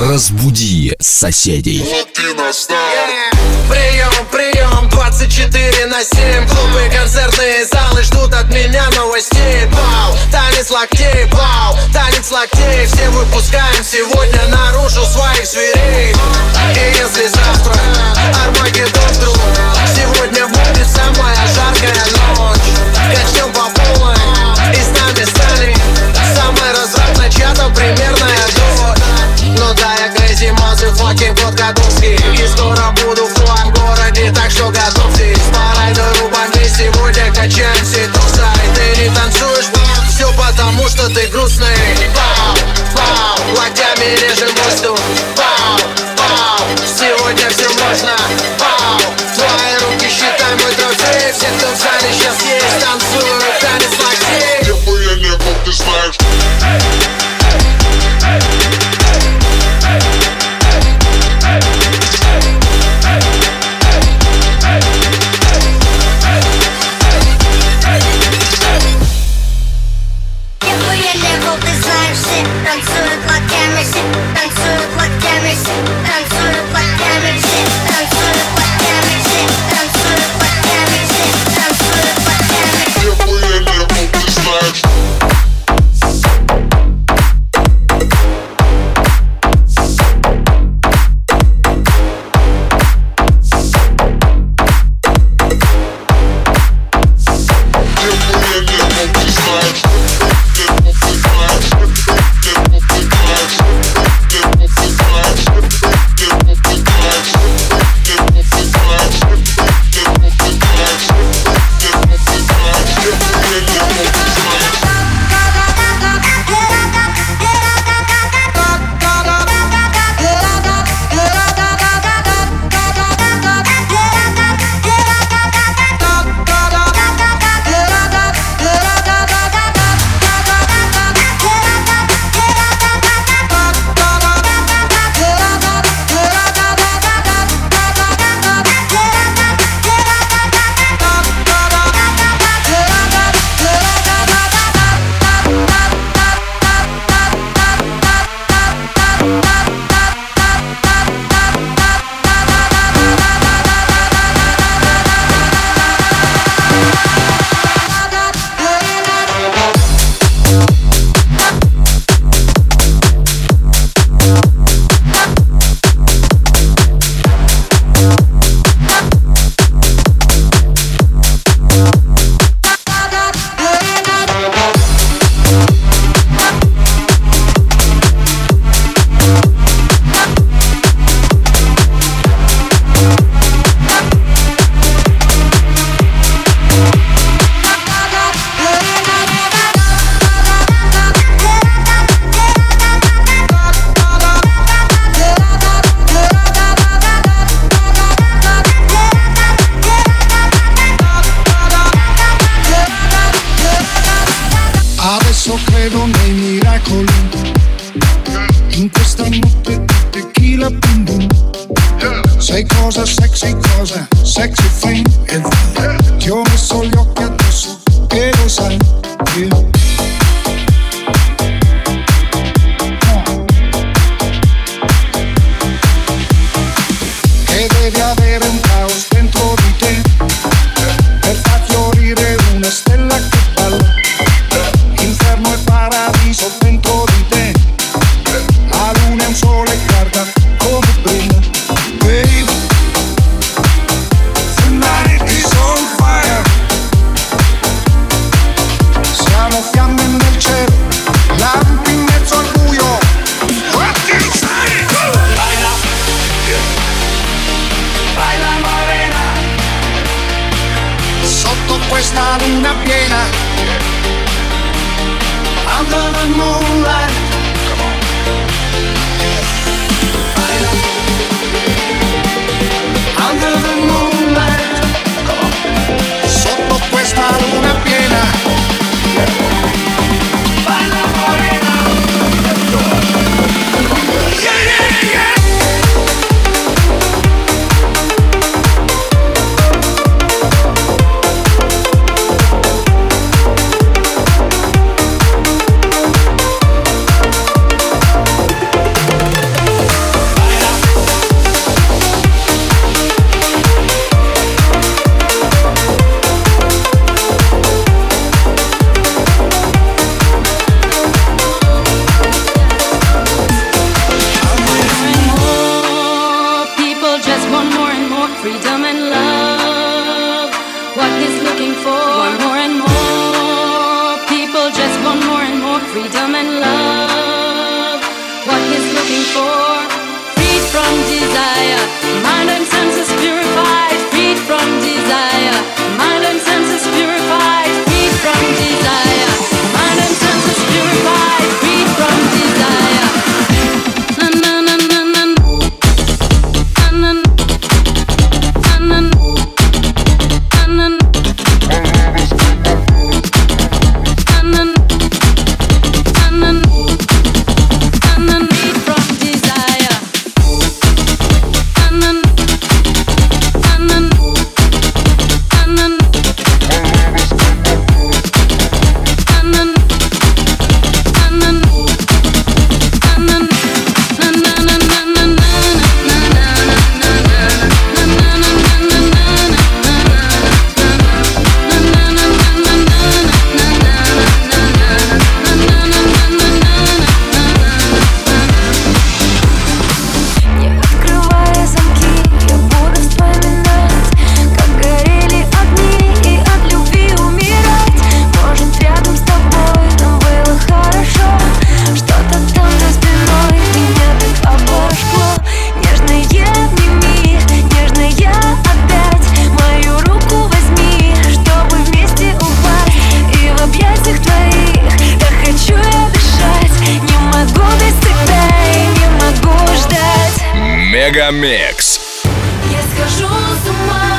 Разбуди соседей. Прием, прием, 24 на 7 Клубы, концертные залы ждут от меня новостей. Бал, танец локтей, бал схожу с ума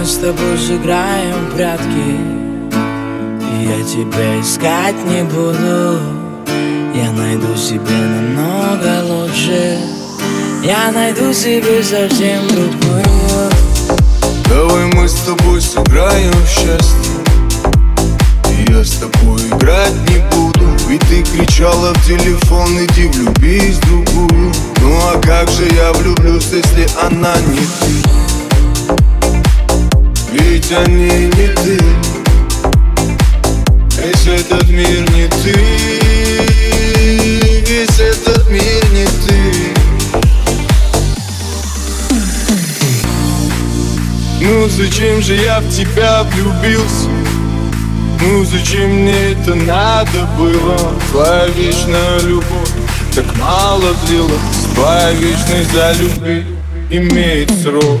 Мы с тобой сыграем в прятки. Я тебя искать не буду. Я найду себе намного лучше. Я найду себе совсем другую. Давай мы с тобой сыграем в счастье. Я с тобой играть не буду. Ведь ты кричала в телефон, иди влюбись в другую Ну а как же я влюблюсь, если она не ты Ведь они не ты. Весь этот мир не ты. Весь этот мир не ты. Ну зачем же я в тебя влюбился? Ну зачем мне это надо было? Твоя вечная любовь так мало длилась Твоя вечность за любви имеет срок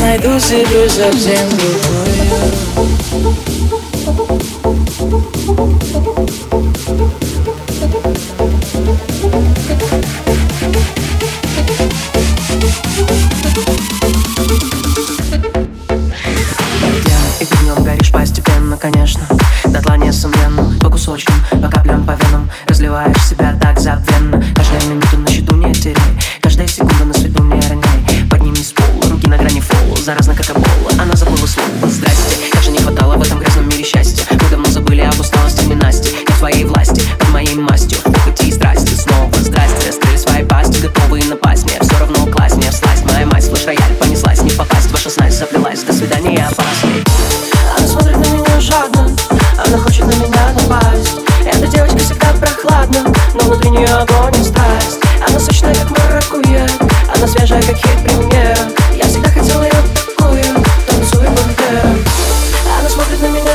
найду себе совсем другую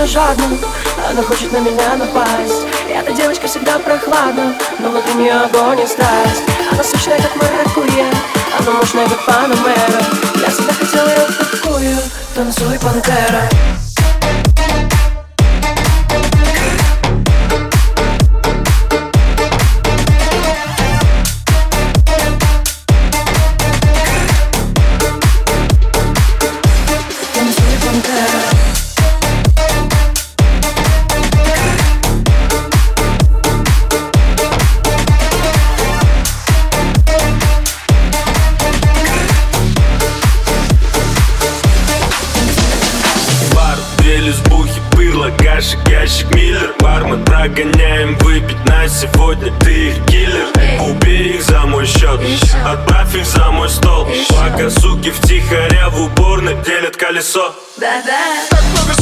жадным. Она хочет на меня напасть. Эта девочка всегда прохладна Но внутри нее огонь и страсть. Она сочная, как маракуйя Она мощная, как панамера. Я всегда хотел ее такую. Танцуй, пантера. Сука, суки втихаря в уборной делят колесо. Да-да. Так много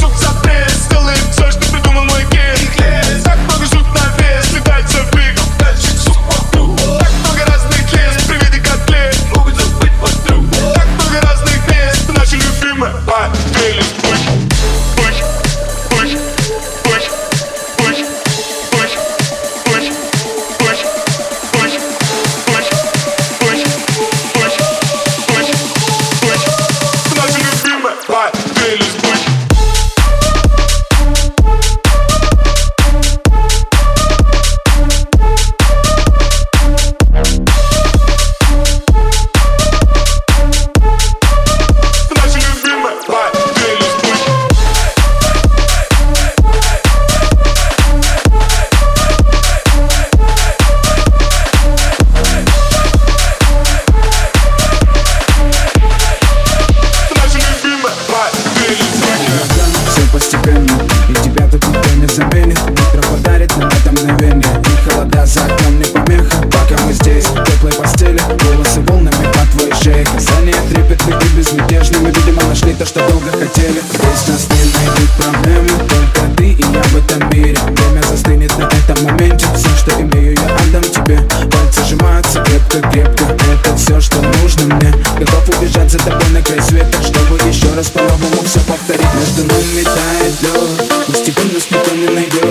something they that.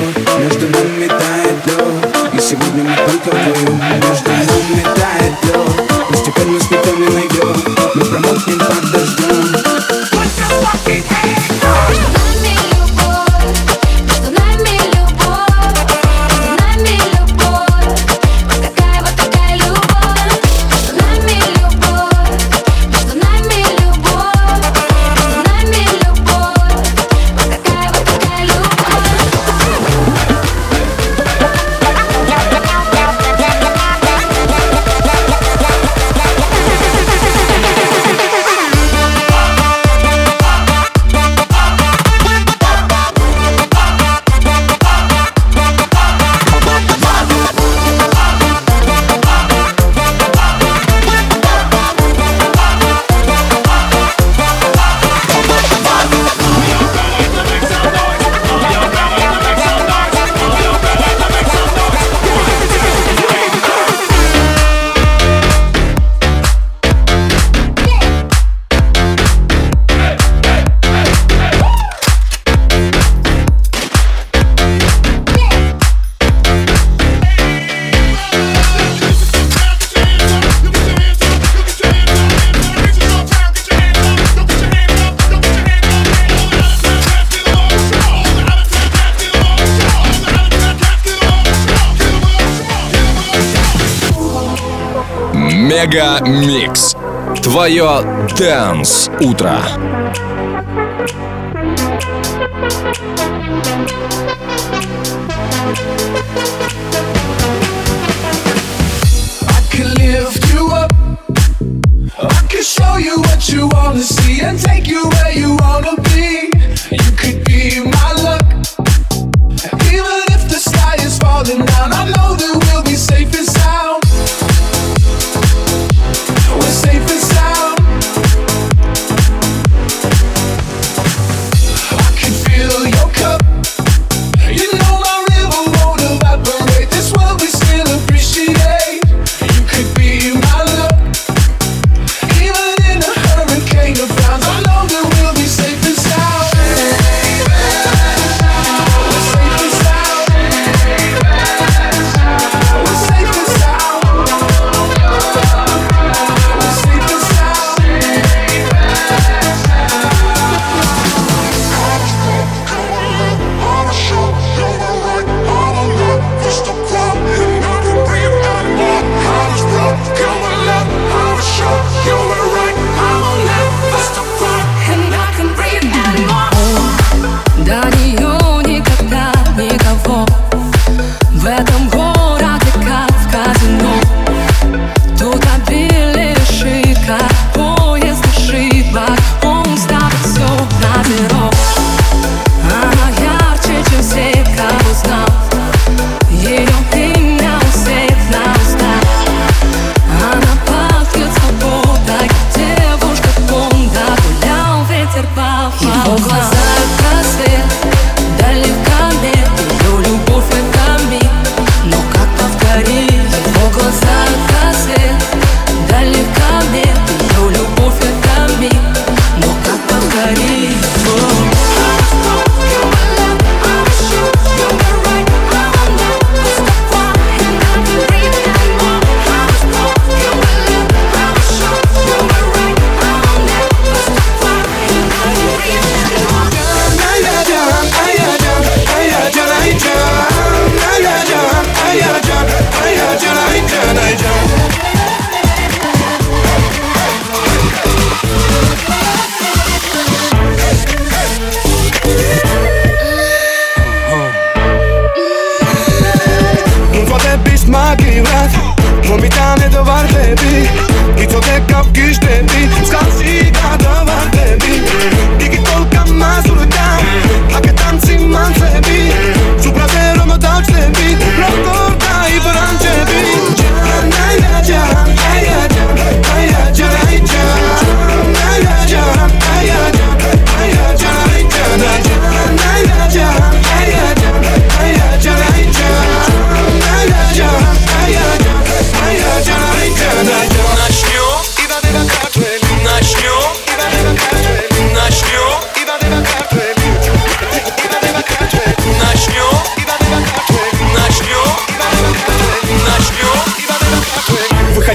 Мега Микс. Твое Дэнс Утро. Show you what you wanna see and take you where you are.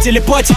телепатии